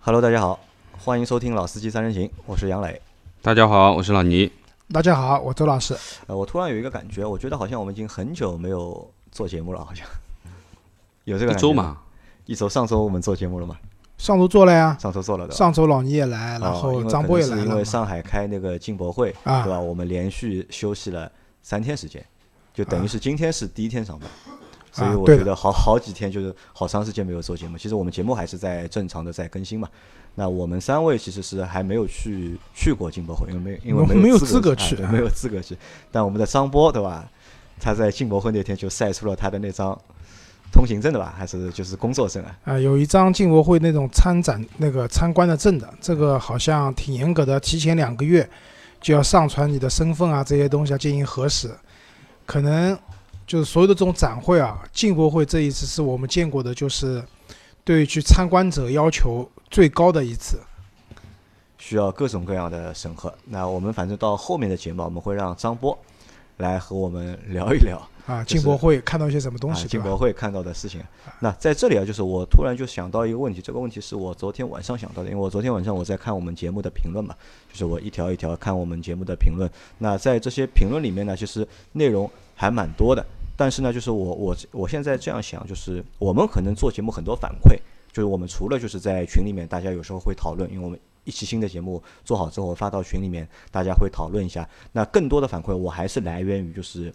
Hello，大家好，欢迎收听《老司机三人行》，我是杨磊。大家好，我是老倪。大家好，我周老师。呃，我突然有一个感觉，我觉得好像我们已经很久没有做节目了，好像 有这个一周嘛，一周。上周我们做节目了吗？上周做了呀，上周做了的。上周老倪也来，然后张波也来了。因为上海开那个进博会，对吧？我们连续休息了三天时间，就等于是今天是第一天上班。所以我觉得好好几天就是好长时间没有做节目。其实我们节目还是在正常的在更新嘛。那我们三位其实是还没有去去过进博会，因为没因为没有资格去，没有资格去。但我们的张波对吧？他在进博会那天就晒出了他的那张通行证的吧？还是就是工作证啊？啊，有一张进博会那种参展那个参观的证的，这个好像挺严格的，提前两个月就要上传你的身份啊这些东西要进行核实，可能。就是所有的这种展会啊，进博会这一次是我们见过的，就是对去参观者要求最高的一次，需要各种各样的审核。那我们反正到后面的节目，我们会让张波来和我们聊一聊啊，进博会看到一些什么东西，进博会看到的事情。那在这里啊，就是我突然就想到一个问题，这个问题是我昨天晚上想到的，因为我昨天晚上我在看我们节目的评论嘛，就是我一条一条看我们节目的评论。那在这些评论里面呢，其实内容还蛮多的。但是呢，就是我我我现在这样想，就是我们可能做节目很多反馈，就是我们除了就是在群里面大家有时候会讨论，因为我们一期新的节目做好之后发到群里面，大家会讨论一下。那更多的反馈我还是来源于就是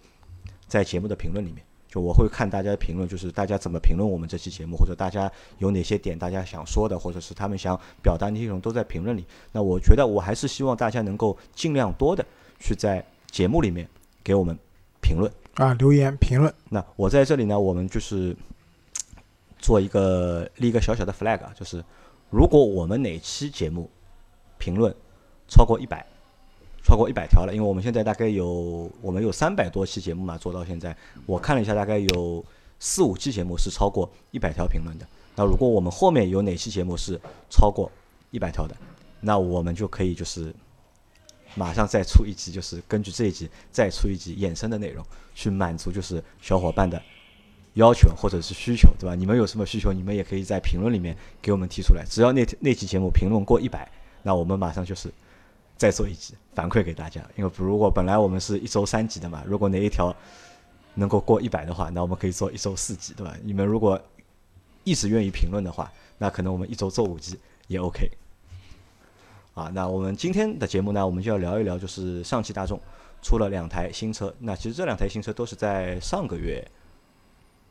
在节目的评论里面，就我会看大家的评论，就是大家怎么评论我们这期节目，或者大家有哪些点大家想说的，或者是他们想表达的内容都在评论里。那我觉得我还是希望大家能够尽量多的去在节目里面给我们评论。啊，留言评论。那我在这里呢，我们就是做一个立一个小小的 flag 啊，就是如果我们哪期节目评论超过一百，超过一百条了，因为我们现在大概有我们有三百多期节目嘛，做到现在，我看了一下，大概有四五期节目是超过一百条评论的。那如果我们后面有哪期节目是超过一百条的，那我们就可以就是。马上再出一集，就是根据这一集再出一集衍生的内容，去满足就是小伙伴的要求或者是需求，对吧？你们有什么需求，你们也可以在评论里面给我们提出来。只要那那期节目评论过一百，那我们马上就是再做一集反馈给大家。因为如果本来我们是一周三集的嘛，如果哪一条能够过一百的话，那我们可以做一周四集，对吧？你们如果一直愿意评论的话，那可能我们一周做五集也 OK。啊，那我们今天的节目呢，我们就要聊一聊，就是上汽大众出了两台新车。那其实这两台新车都是在上个月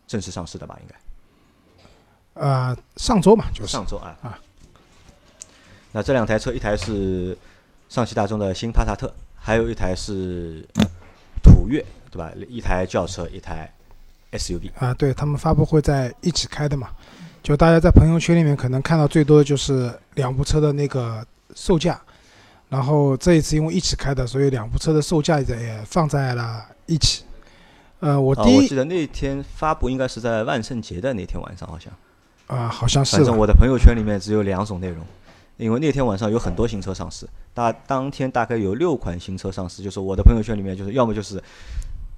正式上市的吧？应该，呃，上周嘛，就是上周啊啊。那这两台车，一台是上汽大众的新帕萨特，还有一台是途岳，对吧？一台轿车，一台 SUV。啊，对他们发布会在一起开的嘛？就大家在朋友圈里面可能看到最多的就是两部车的那个。售价，然后这一次因为一起开的，所以两部车的售价也放在了一起。呃，我第一，我记得那天发布应该是在万圣节的那天晚上，好像。啊，好像是。反正我的朋友圈里面只有两种内容，因为那天晚上有很多新车上市，大当天大概有六款新车上市，就是我的朋友圈里面就是要么就是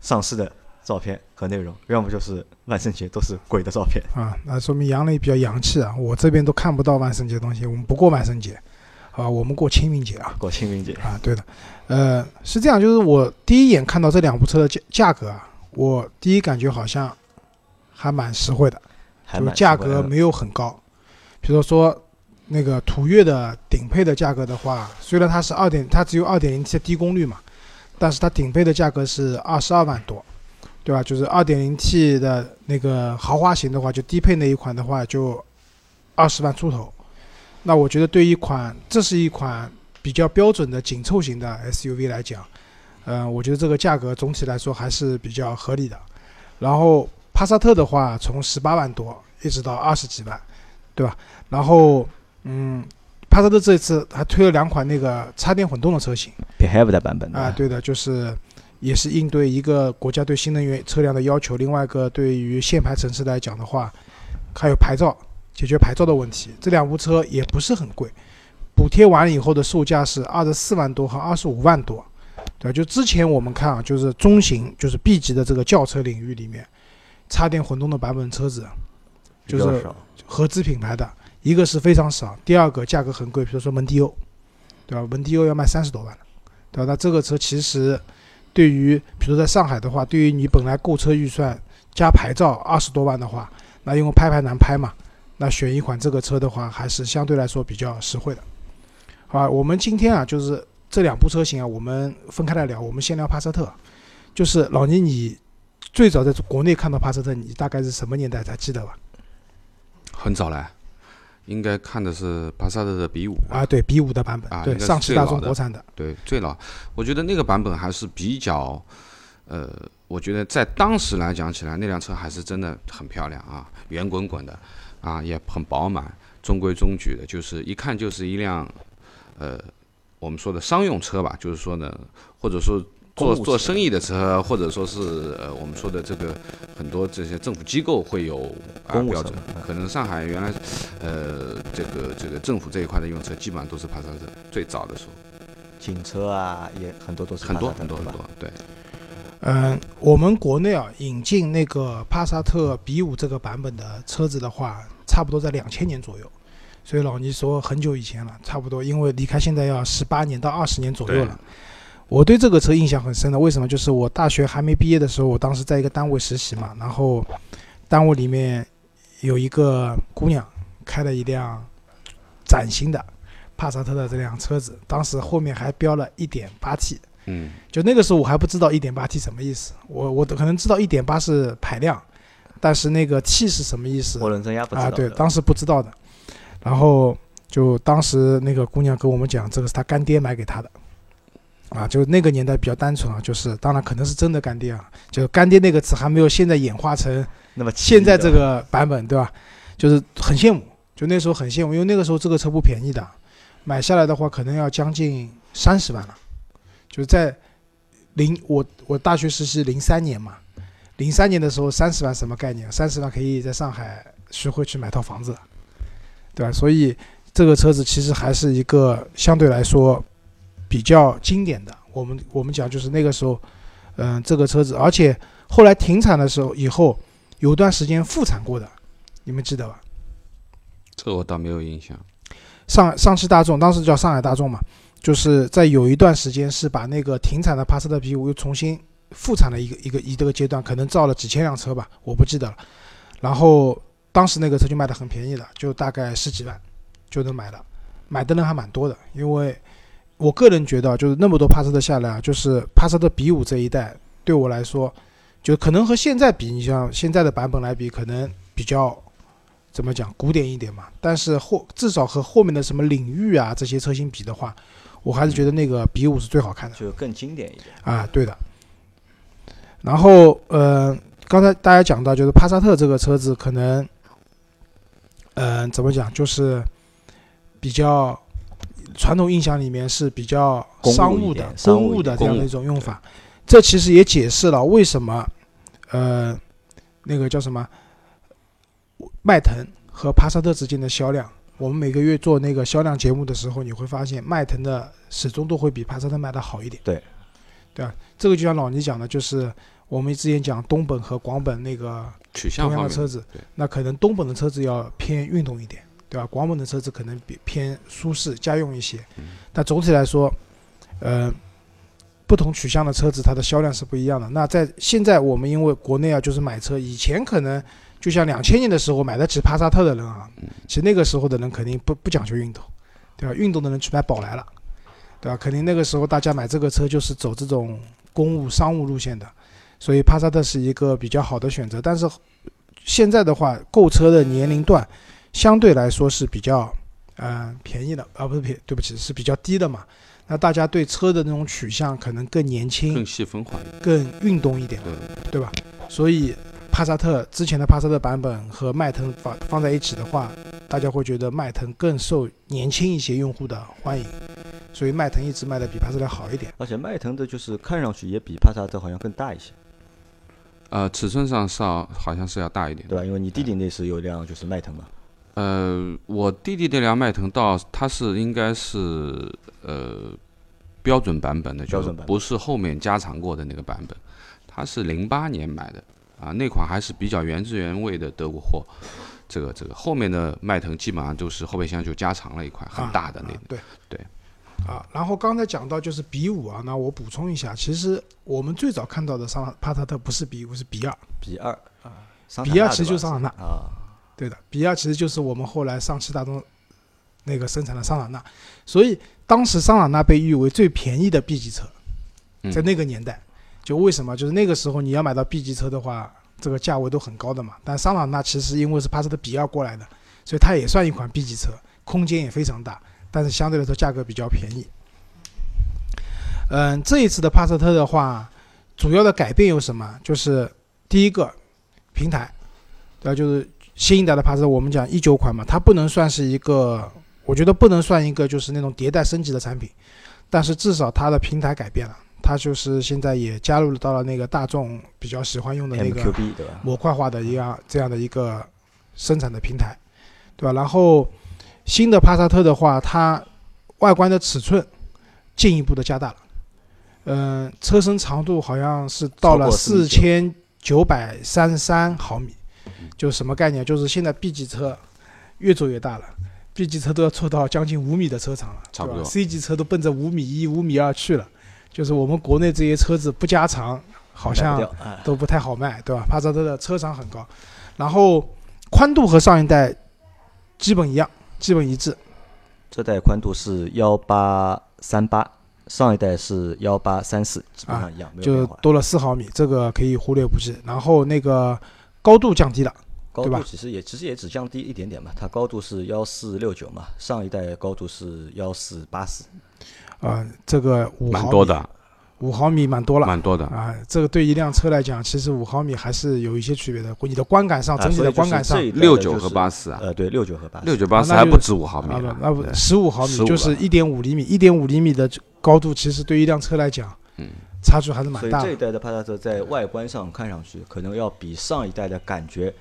上市的照片和内容，要么就是万圣节都是鬼的照片。啊，那说明杨磊比较洋气啊！我这边都看不到万圣节东西，我们不过万圣节。啊，我们过清明节啊，过清明节啊，对的，呃，是这样，就是我第一眼看到这两部车的价价格啊，我第一感觉好像还蛮实惠的，就是价格没有很高。比如说那个途岳的顶配的价格的话，虽然它是二点，它只有二点零 T 的低功率嘛，但是它顶配的价格是二十二万多，对吧？就是二点零 T 的那个豪华型的话，就低配那一款的话，就二十万出头。那我觉得对一款，这是一款比较标准的紧凑型的 SUV 来讲，嗯，我觉得这个价格总体来说还是比较合理的。然后帕萨特的话，从十八万多一直到二十几万，对吧？然后，嗯，帕萨特这次还推了两款那个插电混动的车型，Behave 的版本啊，对的，就是也是应对一个国家对新能源车辆的要求，另外一个对于限牌城市来讲的话，还有牌照。解决牌照的问题，这两部车也不是很贵，补贴完了以后的售价是二十四万多和二十五万多，对吧就之前我们看啊，就是中型，就是 B 级的这个轿车领域里面，插电混动的版本车子，就是合资品牌的，一个是非常少，第二个价格很贵，比如说蒙迪欧，对吧？蒙迪欧要卖三十多万对吧？那这个车其实对于，比如在上海的话，对于你本来购车预算加牌照二十多万的话，那因为拍牌难拍嘛，那选一款这个车的话，还是相对来说比较实惠的。好，我们今天啊，就是这两部车型啊，我们分开来聊。我们先聊帕萨特，就是老倪，你最早在国内看到帕萨特，你大概是什么年代？才记得吧？很早了，应该看的是帕萨特的 B 五啊，对 B 五的版本啊，对上汽大众国产的，对最老。我觉得那个版本还是比较，呃，我觉得在当时来讲起来，那辆车还是真的很漂亮啊，圆滚滚的啊，也很饱满，中规中矩的，就是一看就是一辆，呃，我们说的商用车吧，就是说呢，或者说。做做生意的车，或者说是呃，我们说的这个很多这些政府机构会有啊标准。可能上海原来呃这个这个政府这一块的用车，基本上都是帕萨特。最早的时候，警车啊也很多都是很多很多很多。对，嗯，我们国内啊引进那个帕萨特 B 五这个版本的车子的话，差不多在两千年左右。所以老倪说很久以前了，差不多，因为离开现在要十八年到二十年左右了。我对这个车印象很深的，为什么？就是我大学还没毕业的时候，我当时在一个单位实习嘛，然后单位里面有一个姑娘开了一辆崭新的帕萨特的这辆车子，当时后面还标了一点八 T，嗯，就那个时候我还不知道一点八 T 什么意思，我我可能知道一点八是排量，但是那个 T 是什么意思？涡轮增压不知道啊，对，当时不知道的，然后就当时那个姑娘跟我们讲，这个是她干爹买给她的。啊，就那个年代比较单纯啊，就是当然可能是真的干爹啊，就干爹那个词还没有现在演化成那么现在这个版本，对吧？就是很羡慕，就那时候很羡慕，因为那个时候这个车不便宜的，买下来的话可能要将近三十万了。就是在零我我大学实习零三年嘛，零三年的时候三十万什么概念？三十万可以在上海徐汇去买套房子，对吧？所以这个车子其实还是一个相对来说。比较经典的，我们我们讲就是那个时候，嗯，这个车子，而且后来停产的时候以后，有段时间复产过的，你们记得吧？这我倒没有印象。上上汽大众当时叫上海大众嘛，就是在有一段时间是把那个停产的帕萨特 P 五又重新复产的一个一个一这个阶段，可能造了几千辆车吧，我不记得了。然后当时那个车就卖的很便宜的，就大概十几万就能买了，买的人还蛮多的，因为。我个人觉得，就是那么多帕萨特下来啊，就是帕萨特 B 五这一代，对我来说，就可能和现在比，你像现在的版本来比，可能比较怎么讲古典一点嘛。但是后至少和后面的什么领域啊这些车型比的话，我还是觉得那个 B 五是最好看的，就更经典一点啊。对的。然后呃，刚才大家讲到，就是帕萨特这个车子可能，嗯，怎么讲，就是比较。传统印象里面是比较商务的、公务的这样的一种用法，这其实也解释了为什么，呃，那个叫什么，迈腾和帕萨特之间的销量，我们每个月做那个销量节目的时候，你会发现迈腾的始终都会比帕萨特卖的好一点。对，对吧？这个就像老倪讲的，就是我们之前讲东本和广本那个同样的车子，那可能东本的车子要偏运动一点。对吧？广本的车子可能比偏舒适家用一些，但总体来说，呃，不同取向的车子它的销量是不一样的。那在现在我们因为国内啊，就是买车，以前可能就像两千年的时候买得起帕萨特的人啊，其实那个时候的人肯定不不讲究运动，对吧？运动的人去买宝来了，对吧？肯定那个时候大家买这个车就是走这种公务商务路线的，所以帕萨特是一个比较好的选择。但是现在的话，购车的年龄段。相对来说是比较，呃，便宜的，啊，不是便，对不起，是比较低的嘛。那大家对车的那种取向可能更年轻、更细分化、更运动一点，对吧？所以帕萨特之前的帕萨特版本和迈腾放放在一起的话，大家会觉得迈腾更受年轻一些用户的欢迎，所以迈腾一直卖的比帕萨特好一点。而且迈腾的就是看上去也比帕萨特好像更大一些。呃，尺寸上是要好像是要大一点，对吧？因为你弟弟那时有辆就是迈腾嘛。呃，我弟弟那辆迈腾到，它是应该是呃标准版本的，就是不是后面加长过的那个版本。它是零八年买的，啊，那款还是比较原汁原味的德国货。这个这个后面的迈腾基本上都是后备箱就加长了一块很大的那啊对对啊，然后刚才讲到就是比五啊，那我补充一下，其实我们最早看到的桑帕萨特不是比五，是比二，比二啊，比二其实就是桑塔纳，啊，对的，比二其实就是我们后来上汽大众那个生产的桑塔纳，所以当时桑塔纳被誉为最便宜的 B 级车，嗯。在那个年代，就为什么？就是那个时候你要买到 B 级车的话，这个价位都很高的嘛。但桑塔纳其实因为是帕萨特比二过来的，所以它也算一款 B 级车，空间也非常大，但是相对来说价格比较便宜。嗯，这一次的帕萨特的话，主要的改变有什么？就是第一个平台，对吧？就是新一代的帕萨特，我们讲一九款嘛，它不能算是一个，我觉得不能算一个就是那种迭代升级的产品，但是至少它的平台改变了，它就是现在也加入到了那个大众比较喜欢用的那个？模块化的一样这样的一个生产的平台，对吧？然后新的帕萨特的话，它外观的尺寸进一步的加大了，嗯、车身长度好像是到了四千九百三十三毫米，就是什么概念？就是现在 B 级车越做越大了。B 级车都要做到将近五米的车长了，差不多？C 级车都奔着五米一、五米二去了，就是我们国内这些车子不加长，好像都不太好卖，对吧？帕萨特的车长很高，然后宽度和上一代基本一样，基本一致。这代宽度是幺八三八，上一代是幺八三四，基本上一样，没有就。多了四毫米，这个可以忽略不计。然后那个高度降低了，对吧高度其实也其实也只降低一点点嘛，它高度是幺四六九嘛，上一代高度是幺四八四，啊，这个五毫米蛮多，的，五毫米蛮多了。蛮多的。啊，这个对一辆车来讲，其实五毫米还是有一些区别的。你的观感上，啊整体的观感上六九和八四啊，呃，对，六九和八四，六九八四还不止五毫米啊那不十五毫米，就是一点五厘米，一点五厘米的高度，其实对于一辆车来讲，嗯，差距还是蛮所以大的。这一代的帕萨特在外观上看上去，可能要比上一代的感觉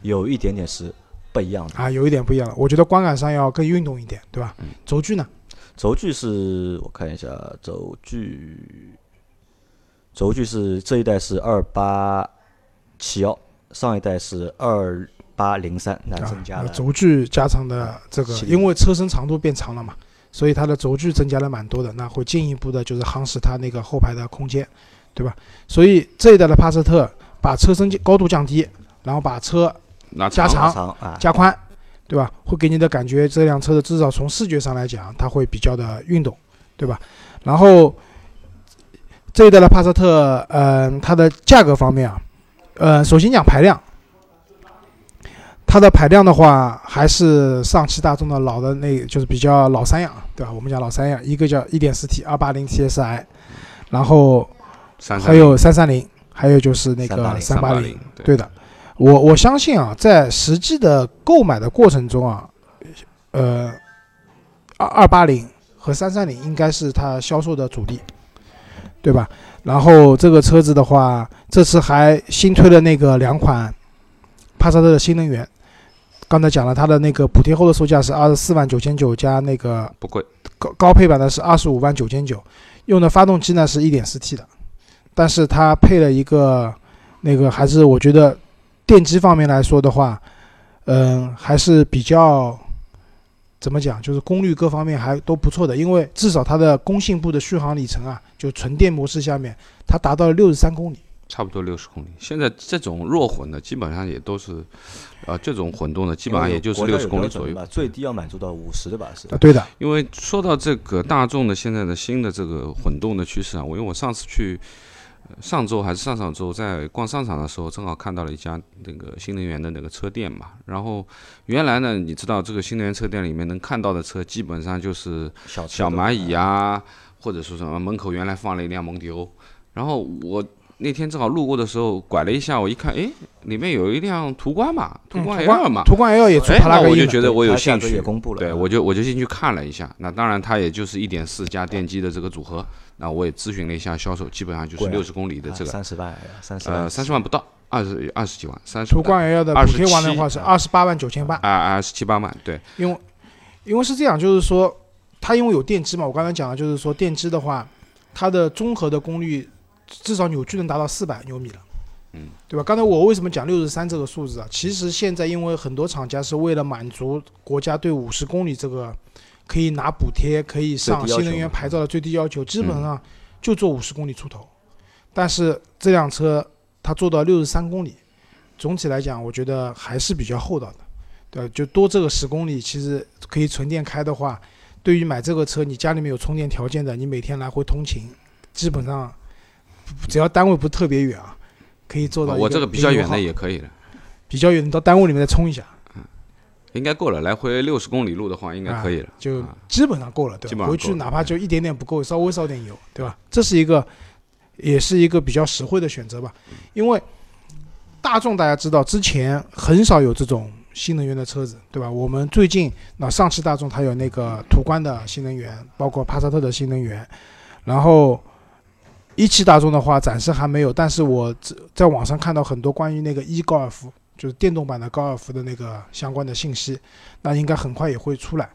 有一点点是不一样的。啊，有一点不一样了。我觉得观感上要更运动一点，对吧？嗯轴距呢？轴距是我看一下，轴距，轴距是这一代是二八七幺，上一代是二八零三，那啊增加了。呃轴距加长的这个因为车身长度变长了嘛，所以它的轴距增加了蛮多的，那会进一步的就是夯实它那个后排的空间，对吧？所以这一代的帕萨特把车身高度降低，然后把车加长加宽，对吧？会给你的感觉，这辆车的至少从视觉上来讲，它会比较的运动，对吧？然后这一代的帕萨特，嗯、它的价格方面啊，呃，首先讲排量，它的排量的话，还是上汽大众的老的那，就是比较老三样，对吧？我们讲老三样，一个叫 1.4T 280 TSI，然后三还有330，还有就是那个380 380，零，对的，我我相信啊，在实际的购买的过程中啊，呃，二二八零和三三零应该是它销售的主力，对吧？然后这个车子的话，这次还新推了那个两款帕萨特的新能源，刚才讲了，它的那个补贴后的售价是二十四万九千九，加那个不贵，高高配版的是二十五万九千九，用的发动机呢是一点四 T 的，但是它配了一个那个还是我觉得电机方面来说的话，嗯，还是比较怎么讲，就是功率各方面还都不错的，因为至少它的工信部的续航里程啊，就纯电模式下面，它达到了六十三公里。差不多六十公里。现在这种弱混的基本上也都是，呃，这种混动的基本上也就是六十公里左右。吧，最低要满足到五十的吧是。啊，对的，因为说到这个大众的现在的新的这个混动的趋势啊，我因为我上次去，呃上周还是上上周在逛商场的时候，正好看到了一家那个新能源的那个车店嘛。然后原来呢，你知道这个新能源车店里面能看到的车，基本上就是小小蚂蚁啊，或者说什么门口原来放了一辆蒙迪欧，然后我那天正好路过的时候拐了一下，我一看，诶，里面有一辆途观嘛，途观 L 嘛，途观 L 也出哎，那帕拉格印了，我就觉得我有兴趣。也公布了，对，我就我就进去看了一下，那当然它也就是一点四加电机的这个组合，那我也咨询了一下销售，基本上就是六十公里的这个，三十万，三十万，呃，三十万不到，二十二十几万，三十途观 L 的补贴完的话是二十八万九千八。啊二十七八万，对，因为因为是这样，就是说它因为有电机嘛，我刚才讲了，就是说电机的话，它的综合的功率至少扭矩能达到四百牛米了，嗯，对吧？刚才我为什么讲六十三这个数字啊？其实现在因为很多厂家是为了满足国家对五十公里这个可以拿补贴、可以上新能源牌照的最低要求，基本上就做五十公里出头。但是这辆车它做到六十三公里，总体来讲，我觉得还是比较厚道的。对，就多这个十公里，其实可以纯电开的话，对于买这个车，你家里面有充电条件的，你每天来回通勤，基本上只要单位不是特别远啊。可以做到。我这个比较远的也可以的。比较远，你到单位里面再充一下。嗯，应该够了。来回六十公里路的话，应该可以了。就基本上够了，对吧？回去哪怕就一点点不够，稍微烧点油，对吧？这是一个，也是一个比较实惠的选择吧。因为大众大家知道，之前很少有这种新能源的车子，对吧？我们最近那上汽大众它有那个途观的新能源，包括帕萨特的新能源，然后。一汽大众的话，暂时还没有，但是我在网上看到很多关于那个一高尔夫，就是电动版的高尔夫的那个相关的信息，那应该很快也会出来。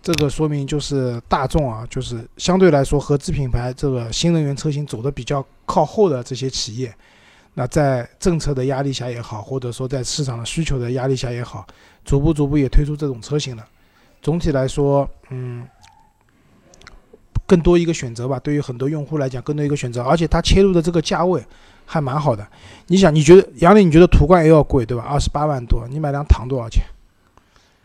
这个说明就是大众啊，就是相对来说合资品牌这个新能源车型走的比较靠后的这些企业，那在政策的压力下也好，或者说在市场的需求的压力下也好，逐步逐步也推出这种车型了。总体来说，嗯。更多一个选择吧，对于很多用户来讲，更多一个选择，而且它切入的这个价位还蛮好的。你想，你觉得杨磊，你觉得途观 L 贵对吧？二十八万多，你买辆唐多少钱？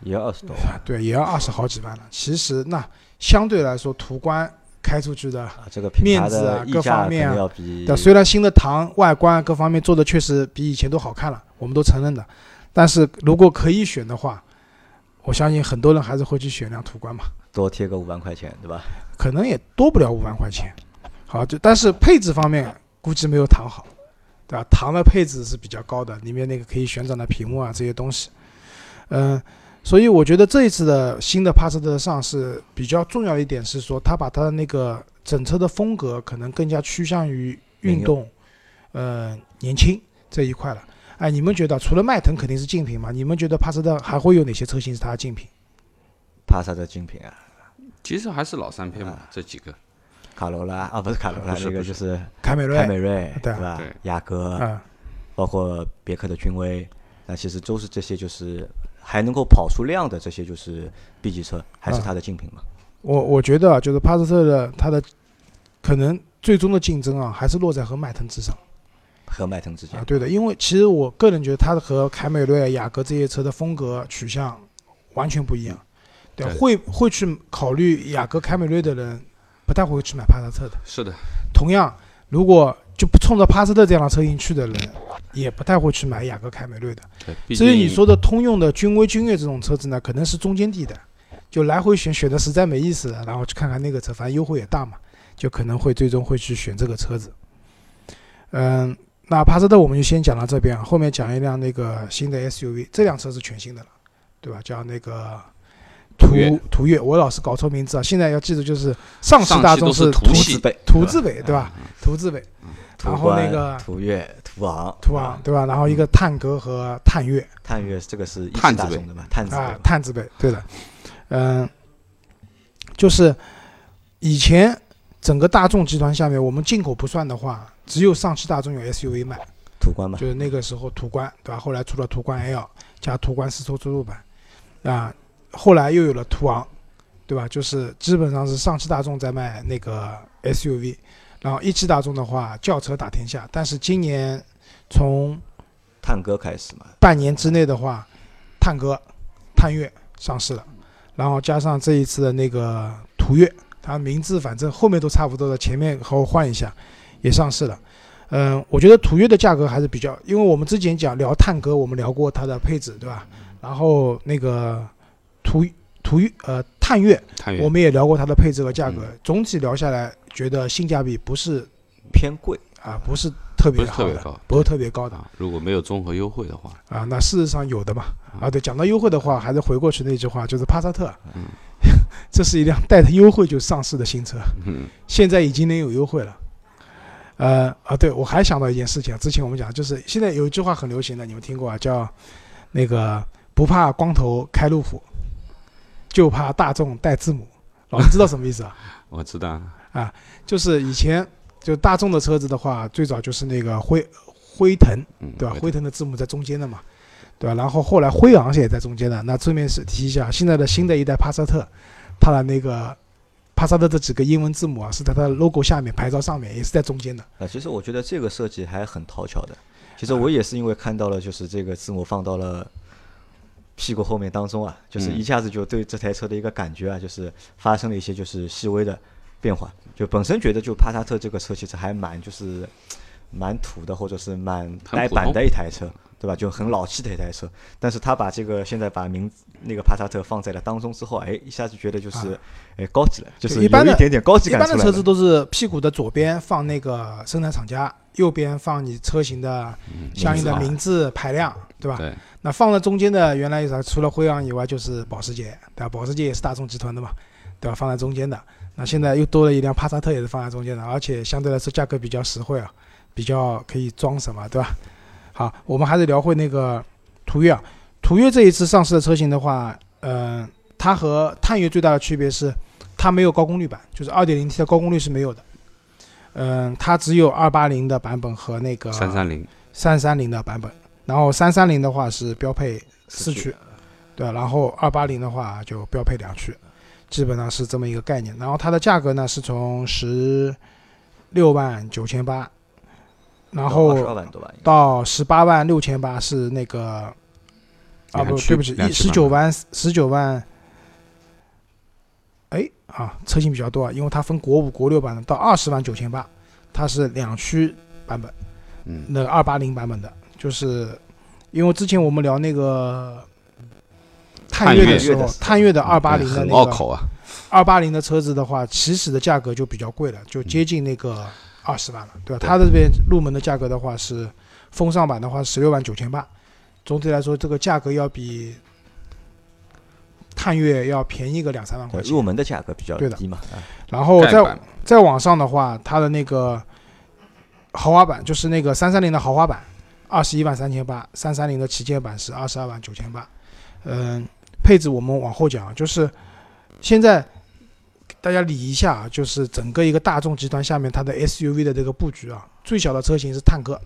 也要二十多万。对，也要二十好几万了。其实那相对来说，途观开出去的这个面子啊，各方面啊，对，虽然新的唐外观各方面做的确实比以前都好看了，我们都承认的。但是如果可以选的话，我相信很多人还是会去选辆途观嘛。多贴个五万块钱，对吧？可能也多不了五万块钱，好，就但是配置方面估计没有唐好，对吧？唐的配置是比较高的，里面那个可以旋转的屏幕啊这些东西，嗯，所以我觉得这一次的新的帕萨特上市比较重要的一点是说，它把它的那个整车的风格可能更加趋向于运动，呃，年轻这一块了。哎，你们觉得除了迈腾肯定是竞品嘛？你们觉得帕萨特还会有哪些车型是它的竞品？帕萨特竞品啊？其实还是老三配嘛，这几个，卡罗拉啊，不是卡罗拉，那个就是凯美瑞，凯美瑞对吧？雅阁，包括别克的君威，那其实都是这些，就是还能够跑出量的这些，就是 B 级车，还是它的竞品嘛？我我觉得啊就是帕萨特的它的可能最终的竞争啊，还是落在和迈腾之上，和迈腾之间。啊，对的，因为其实我个人觉得它的和凯美瑞、雅阁这些车的风格取向完全不一样。对，会会去考虑雅阁、凯美瑞的人，不太会去买帕萨特的。是的。同样，如果就不冲着帕萨特这辆车型去的人，也不太会去买雅阁、凯美瑞的。对。至于你说的通用的君威、君越这种车子呢，可能是中间地带，就来回选选的实在没意思，然后去看看那个车，反正优惠也大嘛，就可能会最终会去选这个车子。嗯，那帕萨特我们就先讲到这边，后面讲一辆那个新的 SUV，这辆车是全新的了，对吧？叫那个。途途岳，我老是搞错名字啊！现在要记住，就是上汽大众是途字辈，途字辈对吧？途字辈，然后那个途岳、途昂、途昂对吧？然后一个探戈和探岳，探岳这个是探字辈的嘛？探字啊，探字辈，对的，嗯，就是以前整个大众集团下面，我们进口不算的话，只有上汽大众有 SUV 卖，途观嘛，就是那个时候途观对吧？后来出了途观 L 加途观丝绸之路版，啊。后来又有了途昂，对吧？就是基本上是上汽大众在卖那个 SUV，然后一汽大众的话轿车打天下。但是今年从探戈开始嘛，半年之内的话，探戈、探岳上市了，然后加上这一次的那个途岳，它名字反正后面都差不多的，前面和我换一下，也上市了。嗯，我觉得途岳的价格还是比较，因为我们之前讲聊探戈，我们聊过它的配置，对吧？然后那个。途途岳呃探岳，我们也聊过它的配置和价格，总体聊下来觉得性价比不是偏贵啊，不是特别好的，不是特别高的。如果没有综合优惠的话啊，那事实上有的嘛啊，对，讲到优惠的话，还是回过去那句话，就是帕萨特，嗯，这是一辆带着优惠就上市的新车，嗯，现在已经能有优惠了。呃啊，对我还想到一件事情，之前我们讲就是现在有一句话很流行的，你们听过啊？叫那个不怕光头开路虎。就怕大众带字母，老师知道什么意思啊？我知道啊，就是以前就大众的车子的话，最早就是那个辉辉腾，对吧？辉腾的字母在中间的嘛，对吧？然后后来辉昂也在中间的。那顺便是提一下，现在的新的一代帕萨特，它的那个帕萨特这几个英文字母啊，是在它的 logo 下面，牌照上面也是在中间的。啊，其实我觉得这个设计还很讨巧的。其实我也是因为看到了，就是这个字母放到了屁股后面当中啊，就是一下子就对这台车的一个感觉啊，就是发生了一些就是细微的变化。就本身觉得就帕萨特这个车其实还蛮就是蛮土的，或者是蛮呆板的一台车。对吧？就很老气的一台车，但是他把这个现在把名那个帕萨特放在了当中之后，哎，一下子觉得就是哎高级了，就是有一点点高级感一般的车子都是屁股的左边放那个生产厂家，右边放你车型的相应的名字排量，对吧？对。那放在中间的原来有啥？除了辉昂以外，就是保时捷，对吧？保时捷也是大众集团的嘛，对吧？放在中间的。那现在又多了一辆帕萨特，也是放在中间的，而且相对来说价格比较实惠啊，比较可以装什么，对吧？好，我们还是聊回那个途岳啊。途岳这一次上市的车型的话，嗯，它和探岳最大的区别是，它没有高功率版，就是 2.0T 的高功率是没有的。嗯，它只有280的版本和那个330、330的版本。然后330的话是标配四驱，对，然后280的话就标配两驱，基本上是这么一个概念。然后它的价格呢是从十六万九千八。然后到十八万六千八是那个啊不对不起一十九万十九万，哎啊车型比较多啊，因为它分国五国六版的，到二十万九千八，它是两驱版本，嗯，那二八零版本的，就是因为之前我们聊那个探岳的时候，探岳的二八零的那个二八零的车子的话，起始的价格就比较贵了，就接近那个。二十万了，对吧？它这边入门的价格的话是，风尚版的话十六万九千八，总体来说这个价格要比探岳要便宜个两三万块钱。入门的价格比较低嘛。然后再再往上的话，它的那个豪华版就是那个三三零的豪华版，二十一万三千八；三三零的旗舰版是二十二万九千八。嗯，配置我们往后讲，就是现在。大家理一下啊，就是整个一个大众集团下面它的 SUV 的这个布局啊，最小的车型是探戈，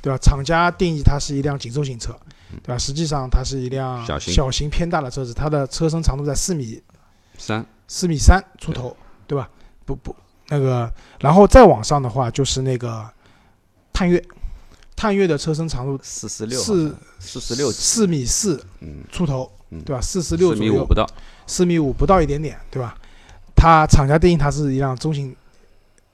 对吧？厂家定义它是一辆紧凑型车，对吧？实际上它是一辆小型偏大的车子，它的车身长度在四米三，四米三出头，对吧？不不，那个，然后再往上的话就是那个探岳，探岳的车身长度四十六，四四十六，四米四出头，对吧？四十六左右，四米五不到，四米五不到一点点，对吧？它厂家定义它是一辆中型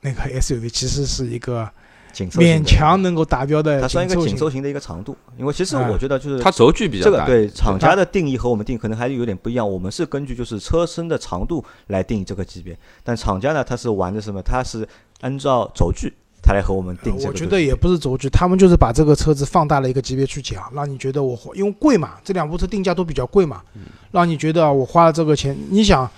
那个 SUV，其实是一个勉强能够达标的。它算一个紧凑型的一个长度，因为其实我觉得就是它轴距比较大。这个对厂家的定义和我们定可能还是有点不一样。我们是根据就是车身的长度来定义这个级别，但厂家呢，它是玩的什么？它是按照轴距，它来和我们定。我觉得也不是轴距，他们就是把这个车子放大了一个级别去讲，让你觉得我因为贵嘛，这两部车定价都比较贵嘛，让你觉得我花了这个钱，你想。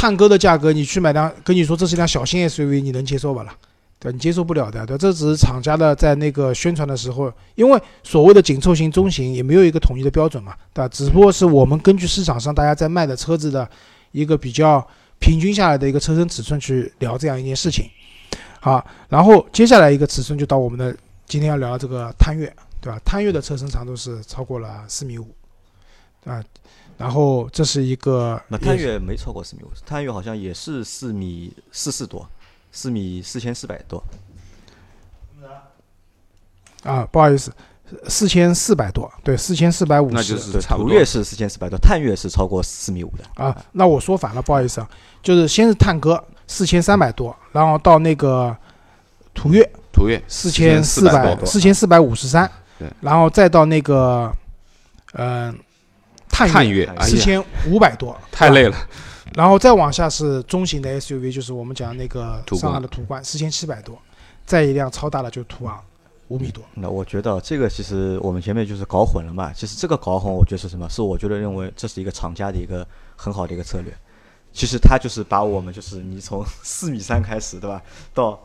探戈的价格，你去买辆，跟你说这是一辆小型 SUV，你能接受吧了？对，你接受不了的，对，这只是厂家的在那个宣传的时候，因为所谓的紧凑型、中型也没有一个统一的标准嘛，对吧？只不过是我们根据市场上大家在卖的车子的一个比较平均下来的一个车身尺寸去聊这样一件事情。好，然后接下来一个尺寸就到我们的今天要聊这个探岳，对吧？探岳的车身长度是超过了四米五，啊。然后这是一个，那探月没超过四米五，探月好像也是四米四四多，四米四千四百多。啊，不好意思，四千四百多，对，四千四百五十。那就是差不多。途岳是四千四百多，探岳是超过四米五的。啊，那我说反了，不好意思啊，就是先是探戈四千三百多，然后到那个途岳，途岳四千四百四千四百五十三，对，然后再到那个，嗯。探岳四千五百多，太累了。然后再往下是中型的 SUV，就是我们讲那个上海的途观，四千七百多。再一辆超大的就是途昂，五米多。那我觉得这个其实我们前面就是搞混了嘛。其实这个搞混，我觉得是什么？是我觉得认为这是一个厂家的一个很好的一个策略。其实它就是把我们就是你从 四米三开始，对吧？到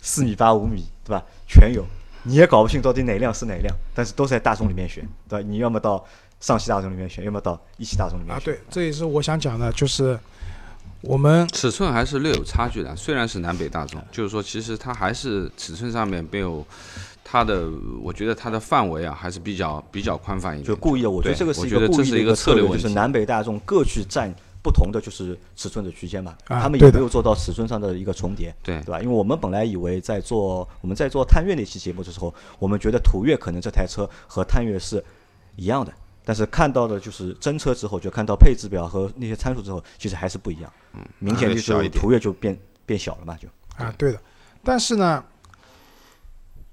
四米八、五米，对吧？全有，你也搞不清到底哪辆是哪辆，但是都在大众里面选，对吧？你要么到。上汽大众里面选，要么到一汽大众里面啊？对，这也是我想讲的，就是我们尺寸还是略有差距的。虽然是南北大众，就是说其实它还是尺寸上面没有它的，我觉得它的范围啊还是比较比较宽泛一点。就故意的，我觉得这个是一个故意的一个策略，就是南北大众各去占不同的就是尺寸的区间嘛，他们也没有做到尺寸上的一个重叠，对对吧？因为我们本来以为在做我们在做探岳那期节目的时候，我们觉得途岳可能这台车和探岳是一样的，但是看到的就是真车之后，就看到配置表和那些参数之后，其实还是不一样，嗯，明显就是途岳就变变小了嘛，就啊，对的，但是呢，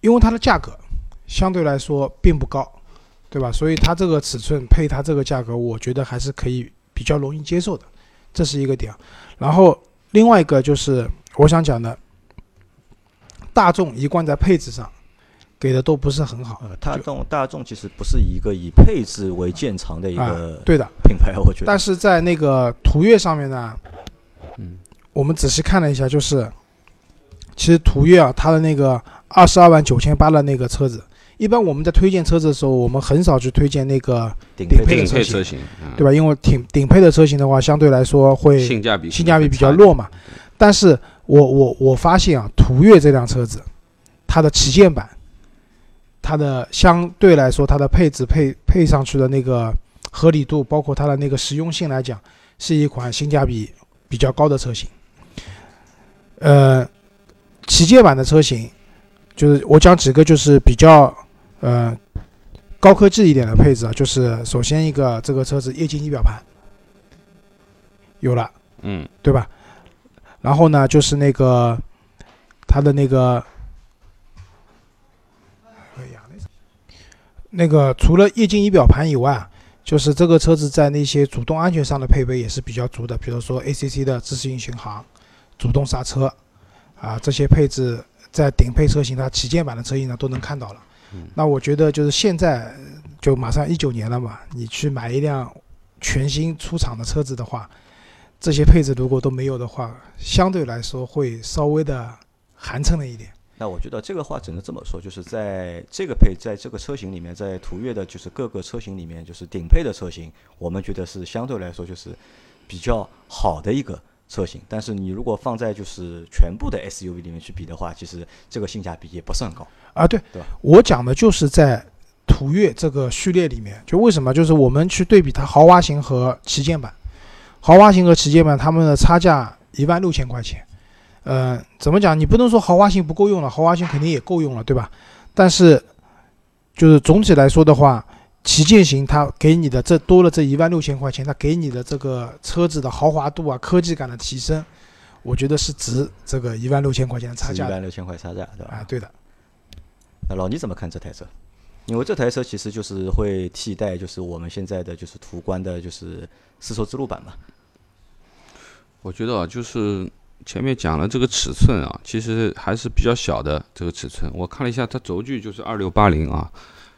因为它的价格。相对来说并不高，对吧？所以它这个尺寸配它这个价格，我觉得还是可以比较容易接受的，这是一个点。然后另外一个就是我想讲的，大众一贯在配置上给的都不是很好。大众大众其实不是一个以配置为见长的一个对的品牌，我觉得。但是在那个途岳上面呢，嗯，我们仔细看了一下，就是其实途岳啊，它的那个二十二万九千八的那个车子。一般我们在推荐车子的时候，我们很少去推荐那个顶配的车型，对吧？因为顶顶配的车型的话，相对来说会性价比性价比比较弱嘛。但是我我我发现啊，途岳这辆车子，它的旗舰版，它的相对来说它的配置配配上去的那个合理度，包括它的那个实用性来讲，是一款性价比比较高的车型。呃，旗舰版的车型，就是我讲几个就是比较。呃，高科技一点的配置啊，就是首先一个这个车子液晶仪表盘有了，嗯，对吧？然后呢，就是那个它的那个，那个除了液晶仪表盘以外，就是这个车子在那些主动安全上的配备也是比较足的，比如说 ACC 的自适应巡航、主动刹车啊，这些配置在顶配车型它旗舰版的车型上都能看到了。那我觉得就是现在就马上一九年了嘛，你去买一辆全新出厂的车子的话，这些配置如果都没有的话，相对来说会稍微的寒碜了一点。那我觉得这个话只能这么说，就是在这个配在这个车型里面，在途岳的就是各个车型里面，就是顶配的车型，我们觉得是相对来说就是比较好的一个。车型，但是你如果放在就是全部的 SUV 里面去比的话，其实这个性价比也不是很高啊。对，对吧？我讲的就是在途岳这个序列里面，就为什么就是我们去对比它豪华型和旗舰版，豪华型和旗舰版它们的差价一万六千块钱。嗯，怎么讲？你不能说豪华型不够用了，豪华型肯定也够用了，对吧？但是就是总体来说的话。旗舰型它给你的这多了这一万六千块钱，它给你的这个车子的豪华度啊、科技感的提升，我觉得是值这个一万六千块钱的差价。一万六千块差价，对吧？啊，对的。那老倪怎么看这台车？因为这台车其实就是会替代，就是我们现在的就是途观的，就是丝绸之路版嘛。我觉得啊，就是前面讲了这个尺寸啊，其实还是比较小的这个尺寸。我看了一下，它轴距就是二六八零啊。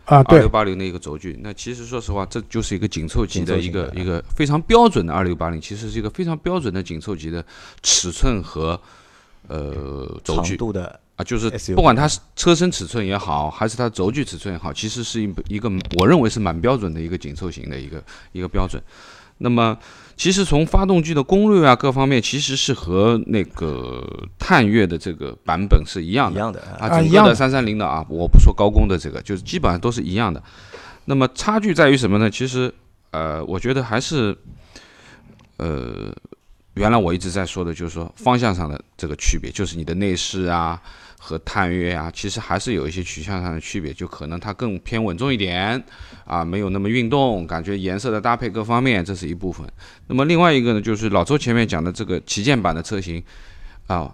啊，二六八零的一个轴距，那其实说实话，这就是一个紧凑级的一个一个非常标准的二六八零，其实是一个非常标准的紧凑级的尺寸和呃轴距度的啊，就是不管它是车身尺寸也好，还是它轴距尺寸也好，其实是一一个我认为是蛮标准的一个紧凑型的一个一个标准。那么，其实从发动机的功率啊各方面，其实是和那个探岳的这个版本是一样的，一样的啊，整个的三三零的啊，我不说高功的这个，就是基本上都是一样的。那么差距在于什么呢？其实，呃，我觉得还是，呃，原来我一直在说的就是说方向上的这个区别，就是你的内饰啊。和探岳啊，其实还是有一些取向上的区别，就可能它更偏稳重一点啊，没有那么运动，感觉颜色的搭配各方面这是一部分。那么另外一个呢，就是老周前面讲的这个旗舰版的车型啊，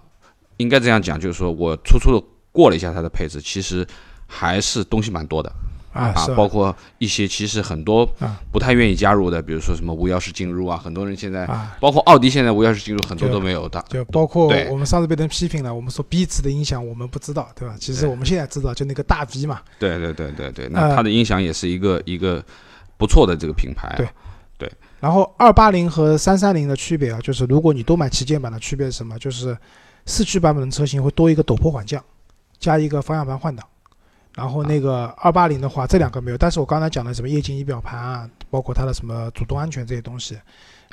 应该这样讲，就是说我粗粗的过了一下它的配置，其实还是东西蛮多的。啊，包括一些其实很多不太愿意加入的，比如说什么无钥匙进入啊，很多人现在，包括奥迪现在无钥匙进入很多都没有的，就包括我们上次被人批评了，我们说 B 次的音响我们不知道，对吧？其实我们现在知道，就那个大 V 嘛。对对对对对，那它的音响也是一个一个不错的这个品牌。对对。然后二八零和三三零的区别啊，就是如果你都买旗舰版的区别是什么？就是四驱版本的车型会多一个陡坡缓降，加一个方向盘换挡。然后那个二八零的话，这两个没有，但是我刚才讲的什么液晶仪表盘啊，包括它的什么主动安全这些东西，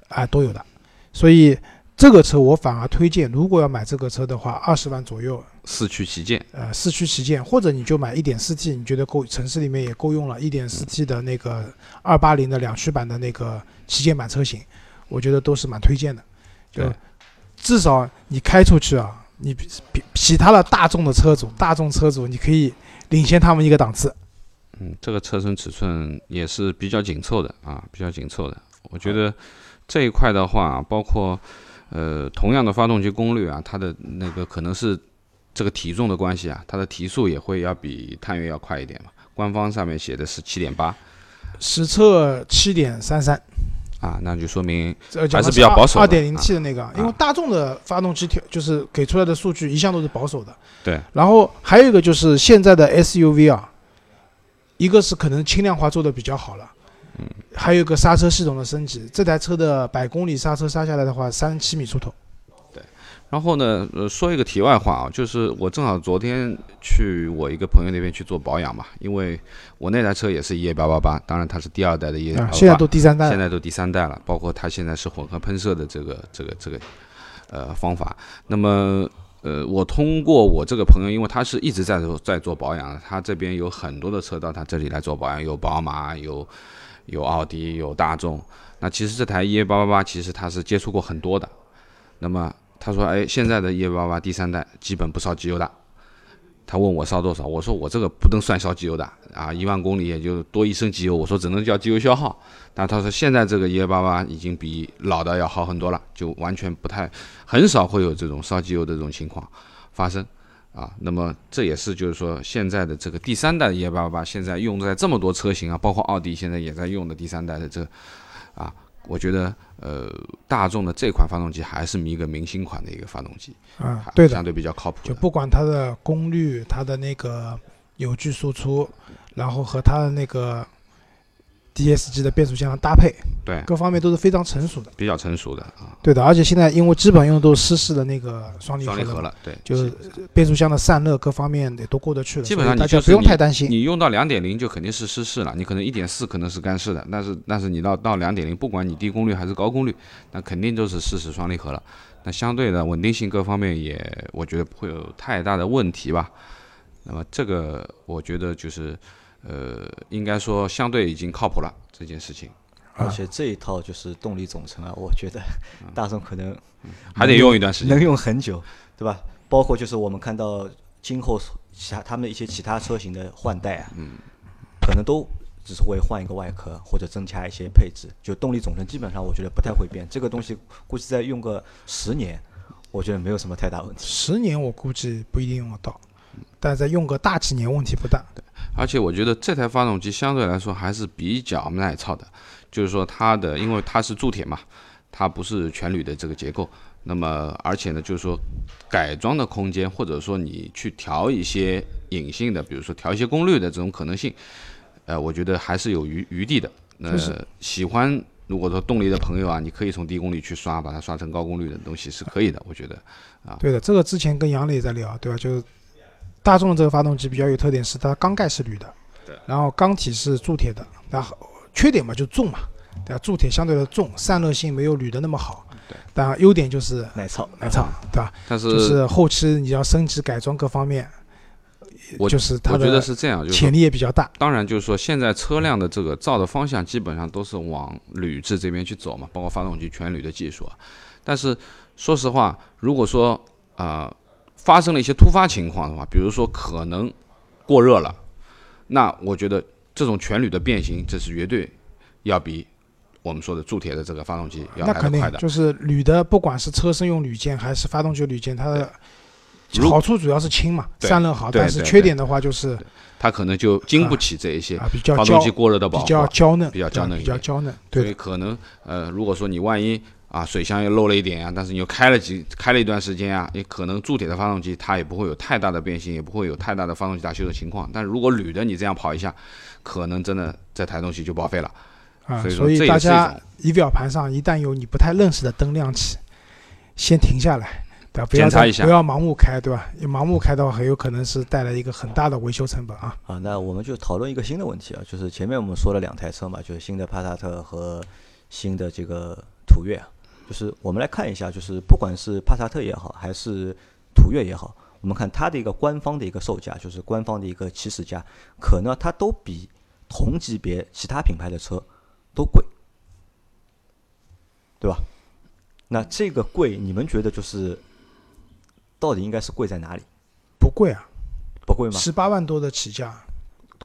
啊都有的。所以这个车我反而推荐，如果要买这个车的话，二十万左右四驱旗舰，呃，四驱旗舰，或者你就买一点四 T，你觉得够城市里面也够用了，一点四 T 的那个二八零的两驱版的那个旗舰版车型，我觉得都是蛮推荐的。就至少你开出去啊，你比比其他的大众的车主，大众车主你可以领先他们一个档次。嗯，这个车身尺寸也是比较紧凑的啊，比较紧凑的。我觉得这一块的话，包括呃同样的发动机功率啊，它的那个可能是这个体重的关系啊，它的提速也会要比探岳要快一点嘛。官方上面写的是七点八，实测七点三三啊，那就说明还是比较保守。二点零 T 的那个，因为大众的发动机条就是给出来的数据一向都是保守的。对。然后还有一个就是现在的 SUV 啊。一个是可能轻量化做的比较好了，嗯，还有一个刹车系统的升级，这台车的百公里刹车刹下来的话，三十七米出头。对，然后呢，呃，说一个题外话啊，就是我正好昨天去我一个朋友那边去做保养嘛，因为我那台车也是 EA 八八八，当然它是第二代的 EA 八八，现在都第三代，现在都第三代了，包括它现在是混合喷射的这个这个这个呃方法，那么。呃，我通过我这个朋友，因为他是一直在做在做保养，他这边有很多的车到他这里来做保养，有宝马，有有奥迪，有大众。那其实这台 EA 八八八，其实他是接触过很多的。那么他说，哎，现在的 EA 八八第三代基本不烧机油的。他问我烧多少，我说我这个不能算烧机油的啊，一万公里也就多一升机油，我说只能叫机油消耗。但他说现在这个一八八已经比老的要好很多了，就完全不太很少会有这种烧机油的这种情况发生啊。那么这也是就是说现在的这个第三代的一八八现在用在这么多车型啊，包括奥迪现在也在用的第三代的这啊。我觉得，呃，大众的这款发动机还是一个明星款的一个发动机，啊，对的，相对比较靠谱。就不管它的功率、它的那个扭矩输出，然后和它的那个。DSG 的变速箱搭配，对各方面都是非常成熟的，比较成熟的啊。对的，而且现在因为基本用的都是湿式的那个双离合了，对，就是变速箱的散热各方面也都过得去了。基本上大家不用太担心。你用到两点零就肯定是湿式了，你可能一点四可能是干式的，但是但是你到到两点零，不管你低功率还是高功率，那肯定都是湿式双离合了。那相对的稳定性各方面也，我觉得不会有太大的问题吧。那么这个我觉得就是。呃，应该说相对已经靠谱了这件事情，而且这一套就是动力总成啊，我觉得大众可能还得用一段时间，能用很久，对吧？包括就是我们看到今后其他他们的一些其他车型的换代啊，嗯，可能都只是会换一个外壳或者增加一些配置，就动力总成基本上我觉得不太会变。这个东西估计再用个十年，我觉得没有什么太大问题。十年我估计不一定用得到，但再用个大几年问题不大。对。而且我觉得这台发动机相对来说还是比较耐操的，就是说它的，因为它是铸铁嘛，它不是全铝的这个结构。那么而且呢，就是说改装的空间，或者说你去调一些隐性的，比如说调一些功率的这种可能性，呃，我觉得还是有余余地的。那喜欢如果说动力的朋友啊，你可以从低功率去刷，把它刷成高功率的东西是可以的，我觉得啊。对的，这个之前跟杨磊在聊，对吧？就。大众的这个发动机比较有特点，是它缸盖是铝的，对，然后缸体是铸铁的，然后缺点嘛就重嘛，对吧？铸铁相对的重，散热性没有铝的那么好，对，但优点就是耐操，耐操，对吧？但是就是后期你要升级改装各方面，我就是它，我觉得是这样，潜力也比较大。当然就是说现在车辆的这个造的方向基本上都是往铝制这边去走嘛，包括发动机全铝的技术啊。但是说实话，如果说啊。发生了一些突发情况的话，比如说可能过热了，那我觉得这种全铝的变形，这是绝对要比我们说的铸铁的这个发动机要来得快的。就是铝的，不管是车身用铝件还是发动机铝件，它的好处主要是轻嘛，散热好。但是缺点的话就是它可能就经不起这一些发动机过热的保护，比较娇嫩，比较娇嫩，比较娇嫩。所以可能呃，如果说你万一。啊，水箱又漏了一点啊，但是你又开了几开了一段时间啊，也可能铸铁的发动机它也不会有太大的变形，也不会有太大的发动机大修的情况。但如果铝的你这样跑一下，可能真的这台东西就报废了。啊，所以大家仪表盘上一旦有你不太认识的灯亮起，先停下来，对吧？检查一下，不要盲目开，对吧？盲目开的话，很有可能是带来一个很大的维修成本啊。啊，那我们就讨论一个新的问题啊，就是前面我们说了两台车嘛，就是新的帕萨特和新的这个途岳啊。就是我们来看一下，就是不管是帕萨特也好，还是途岳也好，我们看它的一个官方的一个售价，就是官方的一个起始价，可能它都比同级别其他品牌的车都贵，对吧？那这个贵，你们觉得就是到底应该是贵在哪里？不贵啊，不贵吗？十八万多的起价，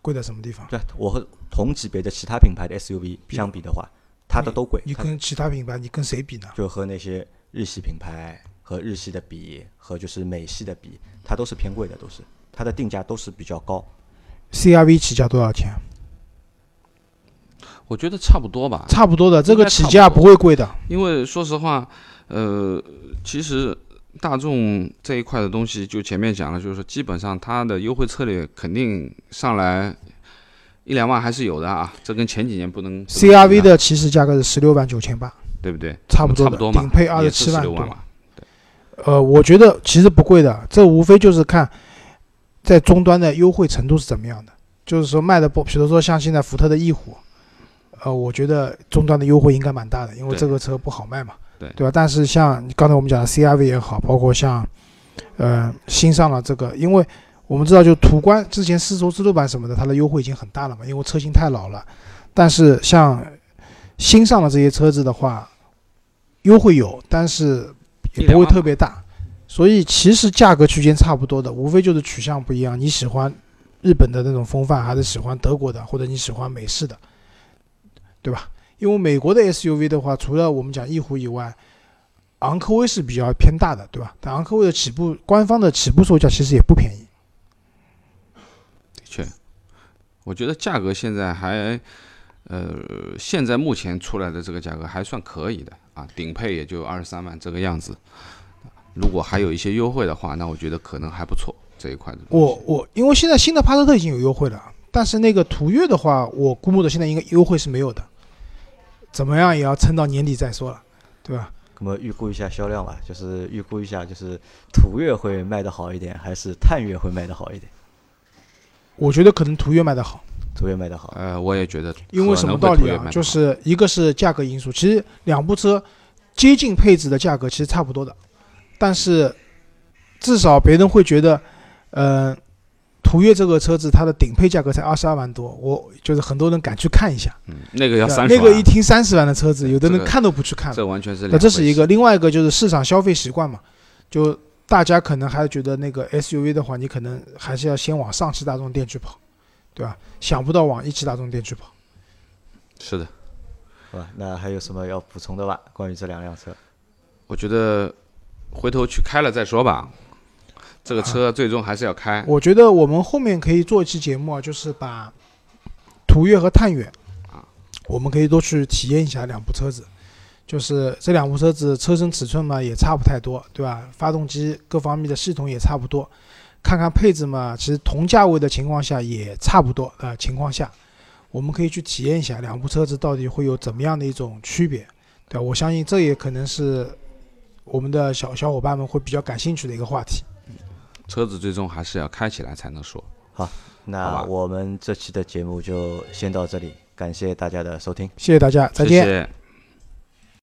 贵在什么地方？对，我和同级别的其他品牌的 SUV 相比的话，它的都贵。你跟其他品牌，你跟谁比呢？就和那些日系品牌和日系的比，和就是美系的比，它都是偏贵的，都是它的定价都是比较高。CRV 起价多少钱？我觉得差不多吧。差不多的，这个起价不会贵的。因为说实话，呃，其实。大众这一块的东西，就前面讲了，就是说基本上它的优惠策略肯定上来一两万还是有的啊。这跟前几年不能。CRV 的起始价格是十六万九千八，对不对？差不多的，顶配二十七万多。对。呃，我觉得其实不贵的，这无非就是看在终端的优惠程度是怎么样的。就是说卖的不，比如说像现在福特的翼虎，呃，我觉得终端的优惠应该蛮大的，因为这个车不好卖嘛。对对吧？但是像刚才我们讲的 CRV 也好，包括像，呃，新上了这个，因为我们知道，就途观之前丝绸之路版什么的，它的优惠已经很大了嘛，因为车型太老了。但是像新上的这些车子的话，优惠有，但是也不会特别大。所以其实价格区间差不多的，无非就是取向不一样。你喜欢日本的那种风范，还是喜欢德国的，或者你喜欢美式的，对吧？因为美国的 SUV 的话，除了我们讲翼虎以外，昂科威是比较偏大的，对吧？但昂科威的起步官方的起步售价其实也不便宜。的确，我觉得价格现在还，呃，现在目前出来的这个价格还算可以的啊，顶配也就二十三万这个样子。如果还有一些优惠的话，那我觉得可能还不错这一块的。我我因为现在新的帕萨特已经有优惠了，但是那个途岳的话，我估摸着现在应该优惠是没有的。怎么样也要撑到年底再说了，对吧？那么预估一下销量吧，就是预估一下，就是途岳会卖的好一点，还是探岳会卖的好一点？我觉得可能途岳卖的好，途岳卖的好。呃，我也觉得。因为什么道理啊？就是一个是价格因素，其实两部车接近配置的价格其实差不多的，但是至少别人会觉得，呃。途岳这个车子，它的顶配价格才二十二万多，我就是很多人敢去看一下。嗯，那个要三十。那个一听三十万的车子，有的人看都不去看。这完全是。那这是一个，另外一个就是市场消费习惯嘛，就大家可能还觉得那个 SUV 的话，你可能还是要先往上汽大众店去跑，对吧？想不到往一汽大众店去跑。是的。好吧，那还有什么要补充的吧？关于这两辆车，我觉得回头去开了再说吧。这个车最终还是要开。我觉得我们后面可以做一期节目啊，就是把途岳和探岳啊，我们可以多去体验一下两部车子。就是这两部车子车身尺寸嘛也差不太多，对吧？发动机各方面的系统也差不多。看看配置嘛，其实同价位的情况下也差不多啊。情况下，我们可以去体验一下两部车子到底会有怎么样的一种区别，对吧？我相信这也可能是我们的小小伙伴们会比较感兴趣的一个话题。车子最终还是要开起来才能说好。那我们这期的节目就先到这里，感谢大家的收听，谢谢大家，再见。